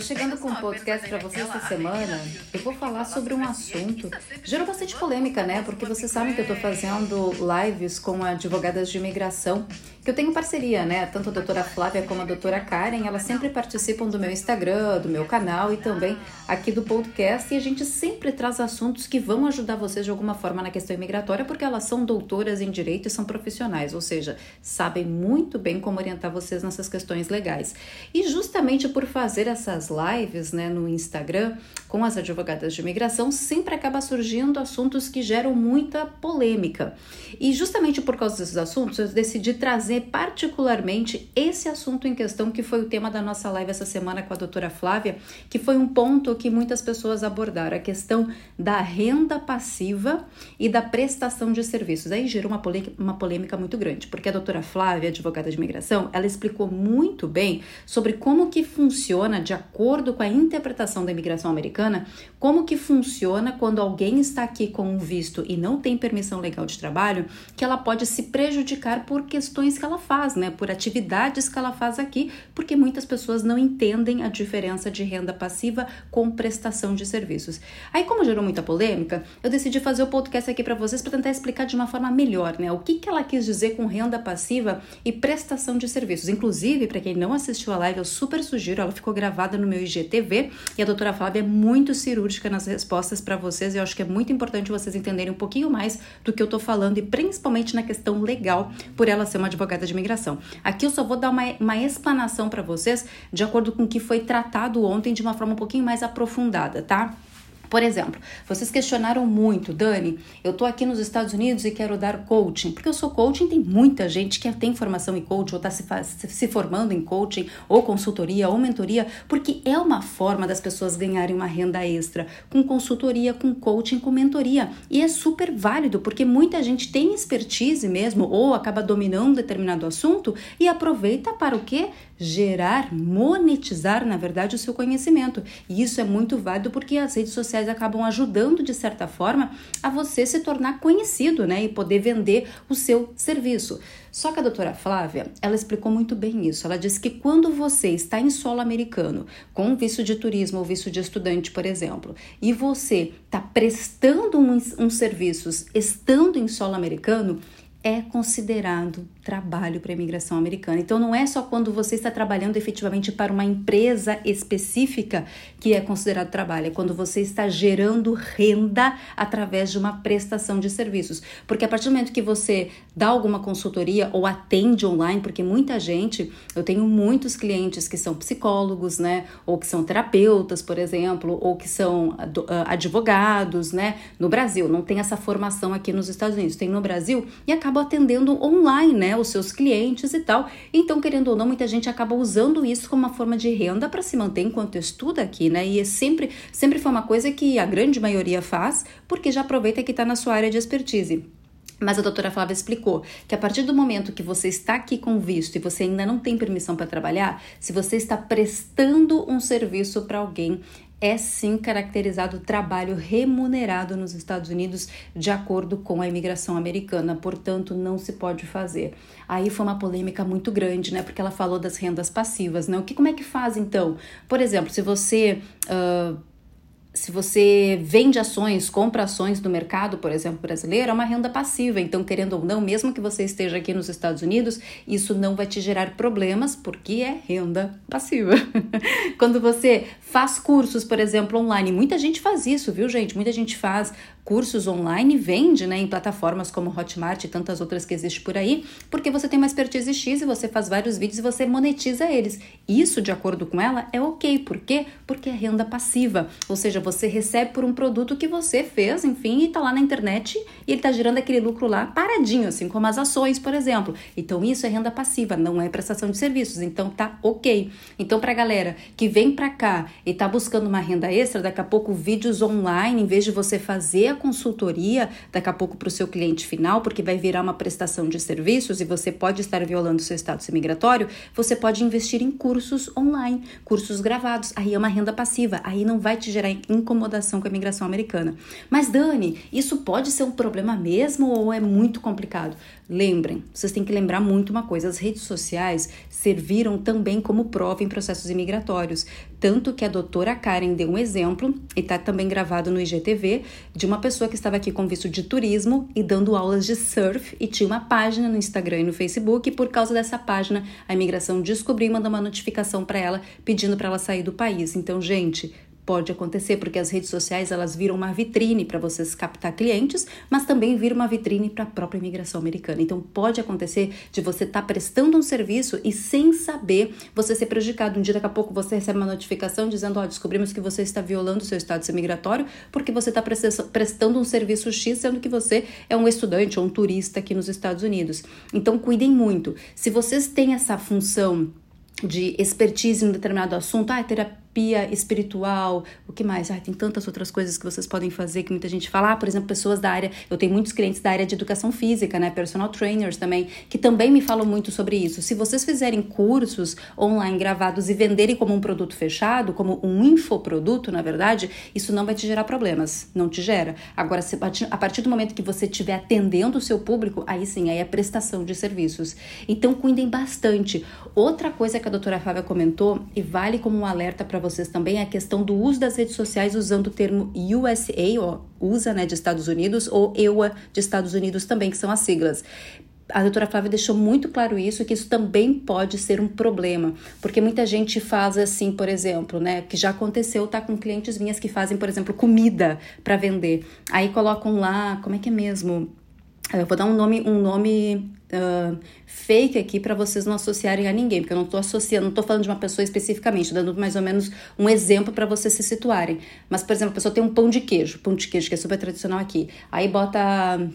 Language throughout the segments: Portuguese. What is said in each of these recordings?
Chegando com um podcast para você essa semana. Eu vou falar sobre um assunto. Gerou bastante polêmica, né? Porque vocês sabem que eu tô fazendo lives com advogadas de imigração, que eu tenho parceria, né? Tanto a doutora Flávia como a doutora Karen, elas sempre participam do meu Instagram, do meu canal e também aqui do podcast. E a gente sempre traz assuntos que vão ajudar vocês de alguma forma na questão imigratória, porque elas são doutoras em direito e são profissionais, ou seja, sabem muito bem como orientar vocês nessas questões legais. E justamente por fazer essas as lives né, no Instagram com as advogadas de imigração, sempre acaba surgindo assuntos que geram muita polêmica. E justamente por causa desses assuntos, eu decidi trazer particularmente esse assunto em questão, que foi o tema da nossa live essa semana com a doutora Flávia, que foi um ponto que muitas pessoas abordaram, a questão da renda passiva e da prestação de serviços. Aí gerou uma, uma polêmica muito grande, porque a doutora Flávia, advogada de imigração, ela explicou muito bem sobre como que funciona de acordo com a interpretação da imigração americana, como que funciona quando alguém está aqui com um visto e não tem permissão legal de trabalho, que ela pode se prejudicar por questões que ela faz, né, por atividades que ela faz aqui, porque muitas pessoas não entendem a diferença de renda passiva com prestação de serviços. Aí, como gerou muita polêmica, eu decidi fazer o podcast aqui para vocês para tentar explicar de uma forma melhor, né, o que que ela quis dizer com renda passiva e prestação de serviços. Inclusive, para quem não assistiu a live, eu super sugiro, ela ficou gravada no meu IGTV e a doutora Flávia é muito cirúrgica nas respostas para vocês. Eu acho que é muito importante vocês entenderem um pouquinho mais do que eu tô falando e principalmente na questão legal, por ela ser uma advogada de imigração. Aqui eu só vou dar uma, uma explanação para vocês de acordo com o que foi tratado ontem de uma forma um pouquinho mais aprofundada, tá? Por exemplo, vocês questionaram muito, Dani, eu tô aqui nos Estados Unidos e quero dar coaching, porque eu sou coaching, tem muita gente que tem formação em coaching ou está se, se formando em coaching, ou consultoria, ou mentoria, porque é uma forma das pessoas ganharem uma renda extra com consultoria, com coaching, com mentoria. E é super válido, porque muita gente tem expertise mesmo, ou acaba dominando determinado assunto e aproveita para o quê? Gerar, monetizar, na verdade, o seu conhecimento. E isso é muito válido porque as redes sociais acabam ajudando de certa forma a você se tornar conhecido, né, e poder vender o seu serviço. Só que a doutora Flávia, ela explicou muito bem isso. Ela disse que quando você está em solo americano, com visto de turismo ou visto de estudante, por exemplo, e você está prestando um, um serviços estando em solo americano, é considerado trabalho para a imigração americana. Então, não é só quando você está trabalhando efetivamente para uma empresa específica que é considerado trabalho, é quando você está gerando renda através de uma prestação de serviços. Porque a partir do momento que você dá alguma consultoria ou atende online, porque muita gente, eu tenho muitos clientes que são psicólogos, né, ou que são terapeutas, por exemplo, ou que são ah, advogados, né, no Brasil. Não tem essa formação aqui nos Estados Unidos, tem no Brasil e acaba atendendo online, né? Os seus clientes e tal. Então, querendo ou não, muita gente acaba usando isso como uma forma de renda para se manter enquanto estuda aqui, né? E é sempre, sempre foi uma coisa que a grande maioria faz, porque já aproveita que está na sua área de expertise. Mas a doutora Flávia explicou que a partir do momento que você está aqui com visto e você ainda não tem permissão para trabalhar, se você está prestando um serviço para alguém, é sim caracterizado trabalho remunerado nos Estados Unidos de acordo com a imigração americana, portanto não se pode fazer. Aí foi uma polêmica muito grande, né? Porque ela falou das rendas passivas, né? O que como é que faz então? Por exemplo, se você uh, se você vende ações, compra ações do mercado, por exemplo, brasileiro, é uma renda passiva. Então, querendo ou não, mesmo que você esteja aqui nos Estados Unidos, isso não vai te gerar problemas, porque é renda passiva. Quando você faz cursos, por exemplo, online, muita gente faz isso, viu, gente? Muita gente faz cursos online vende né, em plataformas como Hotmart e tantas outras que existem por aí, porque você tem uma expertise X e você faz vários vídeos e você monetiza eles. Isso, de acordo com ela, é ok. Por quê? Porque é renda passiva. Ou seja, você recebe por um produto que você fez, enfim, e tá lá na internet e ele tá gerando aquele lucro lá paradinho, assim como as ações, por exemplo. Então, isso é renda passiva, não é prestação de serviços. Então, tá ok. Então, pra galera que vem pra cá e tá buscando uma renda extra, daqui a pouco vídeos online, em vez de você fazer a consultoria daqui a pouco para o seu cliente final, porque vai virar uma prestação de serviços e você pode estar violando seu status imigratório, você pode investir em cursos online, cursos gravados. Aí é uma renda passiva, aí não vai te gerar incomodação com a imigração americana. Mas Dani, isso pode ser um problema mesmo ou é muito complicado? Lembrem, vocês têm que lembrar muito uma coisa: as redes sociais serviram também como prova em processos imigratórios. Tanto que a doutora Karen deu um exemplo, e está também gravado no IGTV, de uma pessoa que estava aqui com visto de turismo e dando aulas de surf e tinha uma página no Instagram e no Facebook. E por causa dessa página, a imigração descobriu e mandou uma notificação para ela pedindo para ela sair do país. Então, gente, pode acontecer porque as redes sociais elas viram uma vitrine para vocês captar clientes, mas também viram uma vitrine para a própria imigração americana. Então pode acontecer de você estar tá prestando um serviço e sem saber você ser prejudicado. Um dia daqui a pouco você recebe uma notificação dizendo, ó, oh, descobrimos que você está violando o seu status migratório porque você está prestando um serviço X, sendo que você é um estudante ou um turista aqui nos Estados Unidos. Então cuidem muito. Se vocês têm essa função de expertise em um determinado assunto, ah, é terapia terapia espiritual, o que mais? Ai, tem tantas outras coisas que vocês podem fazer que muita gente fala. Ah, por exemplo, pessoas da área, eu tenho muitos clientes da área de educação física, né? Personal trainers também, que também me falam muito sobre isso. Se vocês fizerem cursos online gravados e venderem como um produto fechado, como um infoproduto, na verdade, isso não vai te gerar problemas, não te gera. Agora, se, a partir do momento que você estiver atendendo o seu público, aí sim, aí é prestação de serviços. Então, cuidem bastante. Outra coisa que a doutora Fábia comentou, e vale como um alerta para vocês também é a questão do uso das redes sociais usando o termo USA, ou USA, né, de Estados Unidos, ou EUA de Estados Unidos também, que são as siglas a doutora Flávia deixou muito claro isso, que isso também pode ser um problema, porque muita gente faz assim, por exemplo, né, que já aconteceu, tá com clientes minhas que fazem, por exemplo, comida para vender. Aí colocam lá, como é que é mesmo? Eu vou dar um nome, um nome fake aqui para vocês não associarem a ninguém, porque eu não estou associando, não estou falando de uma pessoa especificamente, dando mais ou menos um exemplo para vocês se situarem. Mas, por exemplo, a pessoa tem um pão de queijo, pão de queijo que é super tradicional aqui. Aí bota,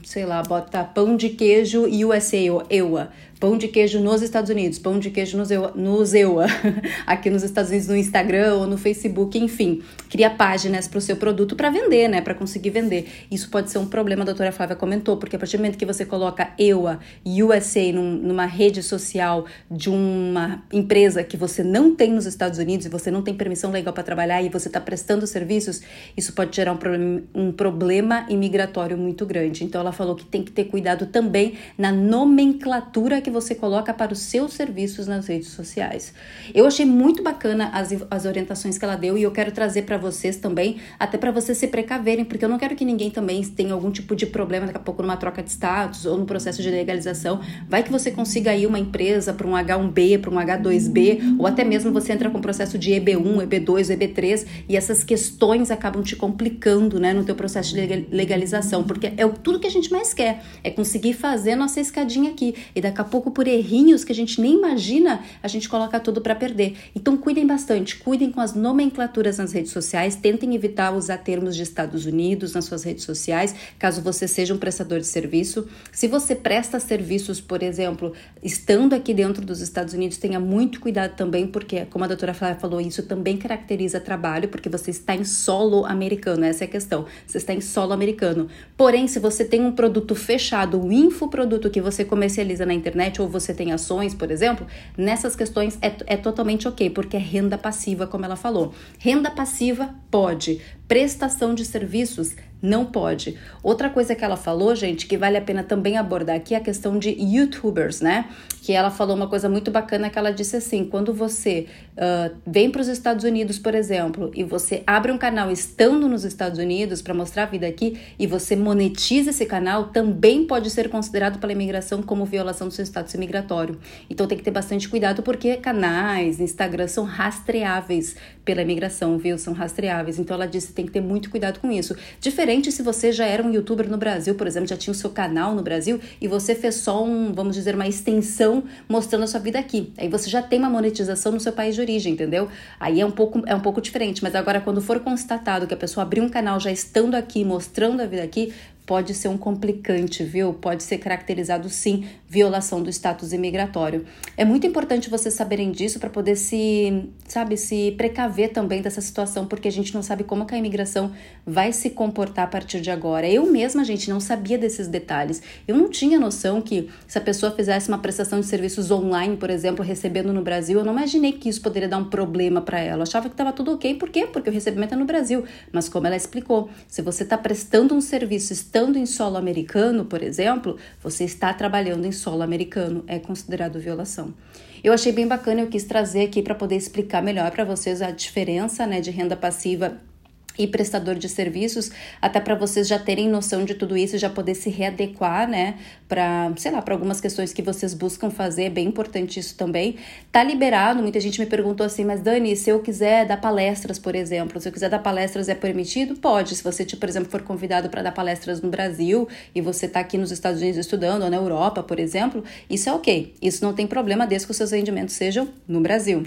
sei lá, bota pão de queijo USA ou EUA pão de queijo nos Estados Unidos, pão de queijo no Zewa, no Zewa aqui nos Estados Unidos no Instagram ou no Facebook, enfim, cria páginas para o seu produto para vender, né, para conseguir vender. Isso pode ser um problema, a doutora Flávia comentou, porque a partir do momento que você coloca EUA USA num, numa rede social de uma empresa que você não tem nos Estados Unidos e você não tem permissão legal para trabalhar e você está prestando serviços, isso pode gerar um, problem, um problema imigratório muito grande. Então ela falou que tem que ter cuidado também na nomenclatura que você coloca para os seus serviços nas redes sociais. Eu achei muito bacana as, as orientações que ela deu e eu quero trazer para vocês também, até para vocês se precaverem, porque eu não quero que ninguém também tenha algum tipo de problema daqui a pouco numa troca de status ou no processo de legalização. Vai que você consiga aí uma empresa para um H1B, para um H2B, ou até mesmo você entra com o processo de EB1, EB2, EB3 e essas questões acabam te complicando, né, no teu processo de legalização, porque é tudo que a gente mais quer, é conseguir fazer nossa escadinha aqui e daqui a pouco por errinhos que a gente nem imagina, a gente coloca tudo para perder. Então cuidem bastante, cuidem com as nomenclaturas nas redes sociais, tentem evitar usar termos de Estados Unidos nas suas redes sociais, caso você seja um prestador de serviço. Se você presta serviços, por exemplo, estando aqui dentro dos Estados Unidos, tenha muito cuidado também, porque, como a doutora Flávia falou, isso também caracteriza trabalho, porque você está em solo americano, essa é a questão. Você está em solo americano. Porém, se você tem um produto fechado, um infoproduto que você comercializa na internet ou você tem ações, por exemplo, nessas questões é, é totalmente ok, porque é renda passiva, como ela falou. Renda passiva pode, prestação de serviços não pode. Outra coisa que ela falou, gente, que vale a pena também abordar aqui é a questão de youtubers, né? Que ela falou uma coisa muito bacana que ela disse assim: quando você uh, vem para os Estados Unidos, por exemplo, e você abre um canal estando nos Estados Unidos para mostrar a vida aqui e você monetiza esse canal, também pode ser considerado pela imigração como violação do seu status imigratório. Então tem que ter bastante cuidado porque canais, Instagram são rastreáveis pela imigração, viu? São rastreáveis. Então ela disse tem que ter muito cuidado com isso. Diferente se você já era um youtuber no Brasil, por exemplo, já tinha o seu canal no Brasil e você fez só um, vamos dizer, uma extensão mostrando a sua vida aqui. Aí você já tem uma monetização no seu país de origem, entendeu? Aí é um pouco, é um pouco diferente. Mas agora, quando for constatado que a pessoa abriu um canal já estando aqui, mostrando a vida aqui, pode ser um complicante, viu? Pode ser caracterizado sim violação do status imigratório. É muito importante vocês saberem disso para poder se, sabe, se precaver também dessa situação, porque a gente não sabe como que a imigração vai se comportar a partir de agora. Eu mesma, gente, não sabia desses detalhes. Eu não tinha noção que se a pessoa fizesse uma prestação de serviços online, por exemplo, recebendo no Brasil, eu não imaginei que isso poderia dar um problema para ela. Eu achava que estava tudo ok, por quê? Porque o recebimento é no Brasil. Mas como ela explicou, se você está prestando um serviço estando em solo americano, por exemplo, você está trabalhando em solo americano, é considerado violação. Eu achei bem bacana, eu quis trazer aqui para poder explicar melhor para vocês a diferença né, de renda passiva e prestador de serviços, até para vocês já terem noção de tudo isso e já poder se readequar, né, para, sei lá, para algumas questões que vocês buscam fazer, é bem importante isso também. Tá liberado, muita gente me perguntou assim, mas Dani, se eu quiser dar palestras, por exemplo, se eu quiser dar palestras é permitido? Pode, se você, tipo, por exemplo, for convidado para dar palestras no Brasil e você tá aqui nos Estados Unidos estudando ou na Europa, por exemplo, isso é OK. Isso não tem problema desde que os seus rendimentos sejam no Brasil.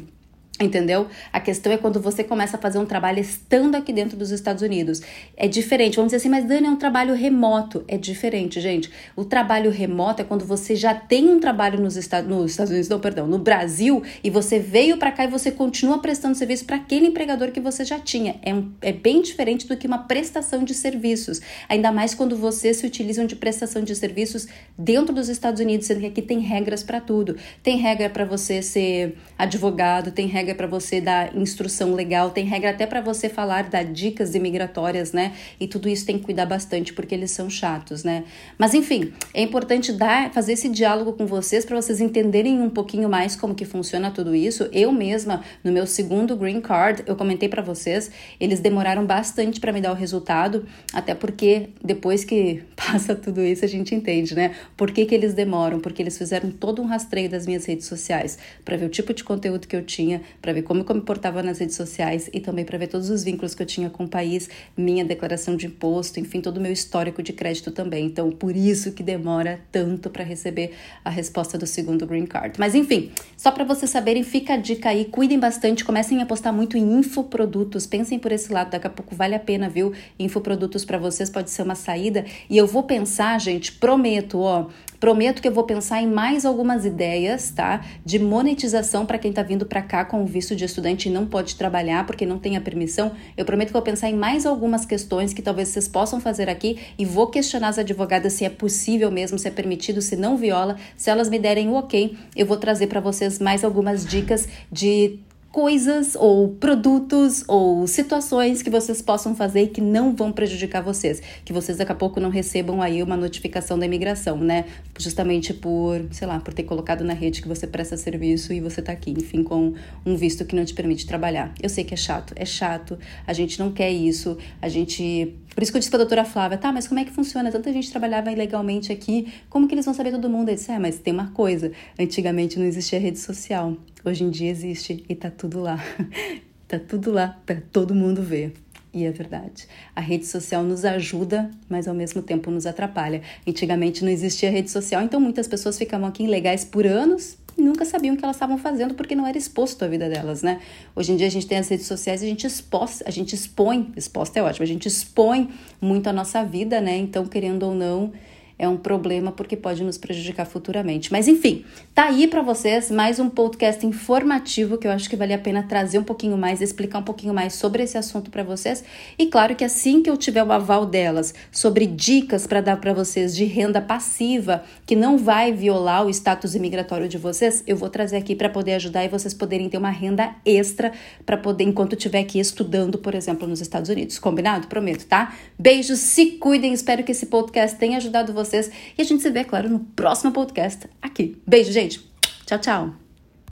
Entendeu? A questão é quando você começa a fazer um trabalho estando aqui dentro dos Estados Unidos. É diferente. Vamos dizer assim, mas Dani, é um trabalho remoto. É diferente, gente. O trabalho remoto é quando você já tem um trabalho nos Estados, nos Estados Unidos, não, perdão, no Brasil, e você veio para cá e você continua prestando serviço para aquele empregador que você já tinha. É, um, é bem diferente do que uma prestação de serviços. Ainda mais quando vocês se utilizam de prestação de serviços dentro dos Estados Unidos, sendo que aqui tem regras para tudo. Tem regra para você ser advogado, tem regra regra para você dar instrução legal, tem regra até para você falar dar dicas imigratórias, né? E tudo isso tem que cuidar bastante porque eles são chatos, né? Mas enfim, é importante dar, fazer esse diálogo com vocês para vocês entenderem um pouquinho mais como que funciona tudo isso. Eu mesma, no meu segundo green card, eu comentei para vocês, eles demoraram bastante para me dar o resultado, até porque depois que passa tudo isso a gente entende, né? Por que, que eles demoram? Porque eles fizeram todo um rastreio das minhas redes sociais para ver o tipo de conteúdo que eu tinha, para ver como eu me portava nas redes sociais e também para ver todos os vínculos que eu tinha com o país, minha declaração de imposto, enfim, todo o meu histórico de crédito também. Então, por isso que demora tanto para receber a resposta do segundo green card. Mas enfim, só para vocês saberem, fica a dica aí, cuidem bastante, comecem a apostar muito em infoprodutos, pensem por esse lado, daqui a pouco vale a pena, viu? Infoprodutos para vocês pode ser uma saída e eu vou pensar, gente, prometo, ó, Prometo que eu vou pensar em mais algumas ideias, tá? De monetização para quem está vindo para cá com visto de estudante e não pode trabalhar porque não tem a permissão. Eu prometo que vou pensar em mais algumas questões que talvez vocês possam fazer aqui e vou questionar as advogadas se é possível mesmo, se é permitido, se não viola. Se elas me derem o ok, eu vou trazer para vocês mais algumas dicas de coisas ou produtos ou situações que vocês possam fazer e que não vão prejudicar vocês, que vocês daqui a pouco não recebam aí uma notificação da imigração, né? Justamente por, sei lá, por ter colocado na rede que você presta serviço e você tá aqui, enfim, com um visto que não te permite trabalhar. Eu sei que é chato, é chato, a gente não quer isso, a gente por isso que eu disse pra doutora Flávia, tá, mas como é que funciona? Tanta gente trabalhava ilegalmente aqui, como que eles vão saber todo mundo? Eu disse, é, mas tem uma coisa, antigamente não existia rede social, hoje em dia existe e tá tudo lá. tá tudo lá para todo mundo ver. E é verdade. A rede social nos ajuda, mas ao mesmo tempo nos atrapalha. Antigamente não existia rede social, então muitas pessoas ficavam aqui ilegais por anos e nunca sabiam o que elas estavam fazendo porque não era exposto a vida delas, né? Hoje em dia a gente tem as redes sociais e a gente expôs, a gente expõe, exposta é ótimo, a gente expõe muito a nossa vida, né? Então, querendo ou não, é um problema porque pode nos prejudicar futuramente. Mas enfim, tá aí para vocês mais um podcast informativo que eu acho que vale a pena trazer um pouquinho mais, explicar um pouquinho mais sobre esse assunto para vocês. E claro que assim que eu tiver o aval delas sobre dicas para dar para vocês de renda passiva que não vai violar o status imigratório de vocês, eu vou trazer aqui para poder ajudar e vocês poderem ter uma renda extra para poder enquanto estiver aqui estudando, por exemplo, nos Estados Unidos. Combinado? Prometo, tá? Beijos, se cuidem. Espero que esse podcast tenha ajudado vocês vocês. E a gente se vê, claro, no próximo podcast aqui. Beijo, gente. Tchau, tchau.